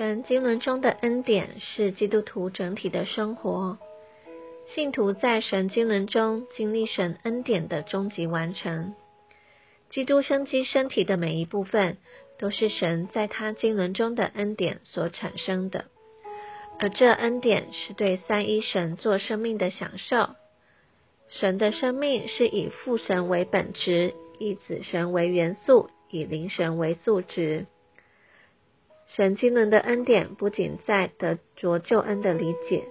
神经纶中的恩典是基督徒整体的生活。信徒在神经纶中经历神恩典的终极完成。基督生机身体的每一部分，都是神在他经纶中的恩典所产生的。而这恩典是对三一神做生命的享受。神的生命是以父神为本质，以子神为元素，以灵神为素质。神经纶的恩典不仅在得着救恩的理解，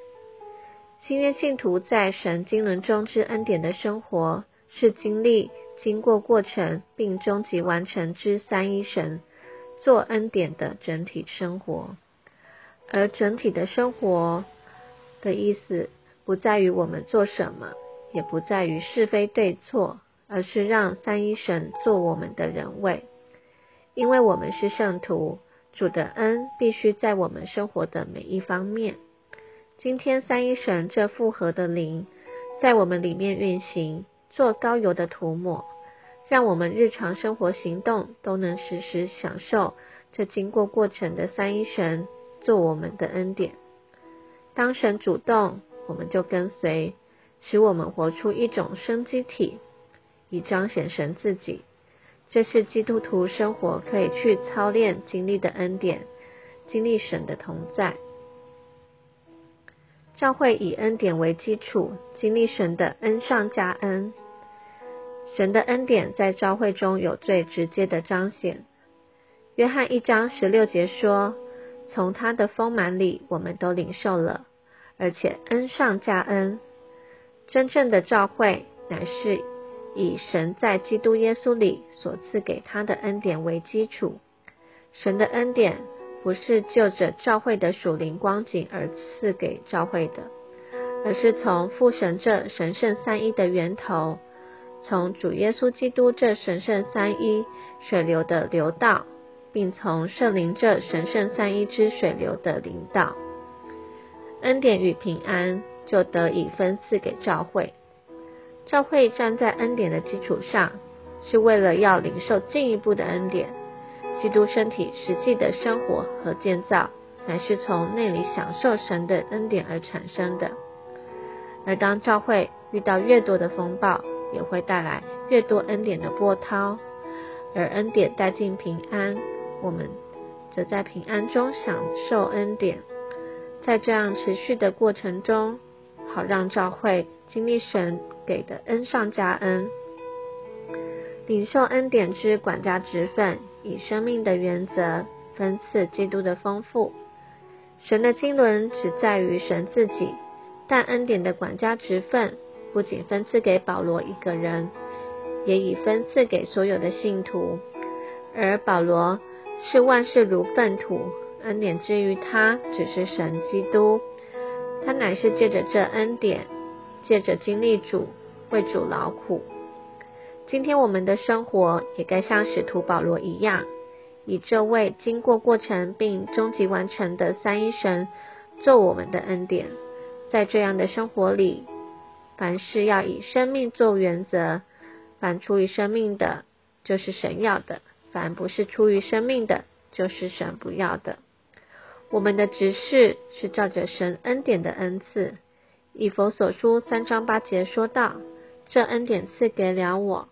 新约信徒在神经纶中之恩典的生活，是经历、经过过程并终极完成之三一神做恩典的整体生活。而整体的生活的意思，不在于我们做什么，也不在于是非对错，而是让三一神做我们的人位，因为我们是圣徒。主的恩必须在我们生活的每一方面。今天三一神这复合的灵在我们里面运行，做高油的涂抹，让我们日常生活行动都能时时享受这经过过程的三一神做我们的恩典。当神主动，我们就跟随，使我们活出一种生机体，以彰显神自己。这是基督徒生活可以去操练经历的恩典，经历神的同在。教会以恩典为基础，经历神的恩上加恩。神的恩典在教会中有最直接的彰显。约翰一章十六节说：“从他的丰满里，我们都领受了，而且恩上加恩。”真正的教会乃是。以神在基督耶稣里所赐给他的恩典为基础，神的恩典不是就着教会的属灵光景而赐给教会的，而是从父神这神圣三一的源头，从主耶稣基督这神圣三一水流的流道，并从圣灵这神圣三一之水流的灵道，恩典与平安就得以分赐给教会。教会站在恩典的基础上，是为了要领受进一步的恩典。基督身体实际的生活和建造，乃是从内里享受神的恩典而产生的。而当教会遇到越多的风暴，也会带来越多恩典的波涛。而恩典带进平安，我们则在平安中享受恩典。在这样持续的过程中，好让教会经历神。给的恩上加恩，领受恩典之管家职分，以生命的原则分赐基督的丰富。神的经纶只在于神自己，但恩典的管家职分不仅分赐给保罗一个人，也已分赐给所有的信徒。而保罗是万事如粪土，恩典之于他只是神基督，他乃是借着这恩典，借着经历主。为主劳苦。今天我们的生活也该像使徒保罗一样，以这位经过过程并终极完成的三一神做我们的恩典。在这样的生活里，凡事要以生命做原则。凡出于生命的，就是神要的；凡不是出于生命的，就是神不要的。我们的执事是照着神恩典的恩赐。以佛所书三章八节说道。这恩典赐给了我，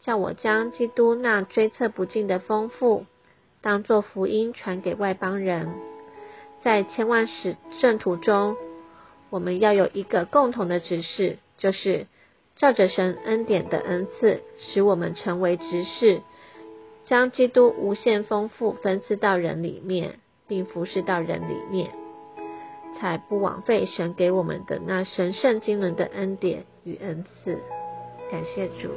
叫我将基督那追测不尽的丰富，当作福音传给外邦人。在千万使圣徒中，我们要有一个共同的指示，就是照着神恩典的恩赐，使我们成为执事，将基督无限丰富分赐到人里面，并服侍到人里面，才不枉费神给我们的那神圣经纶的恩典。与恩赐，感谢主。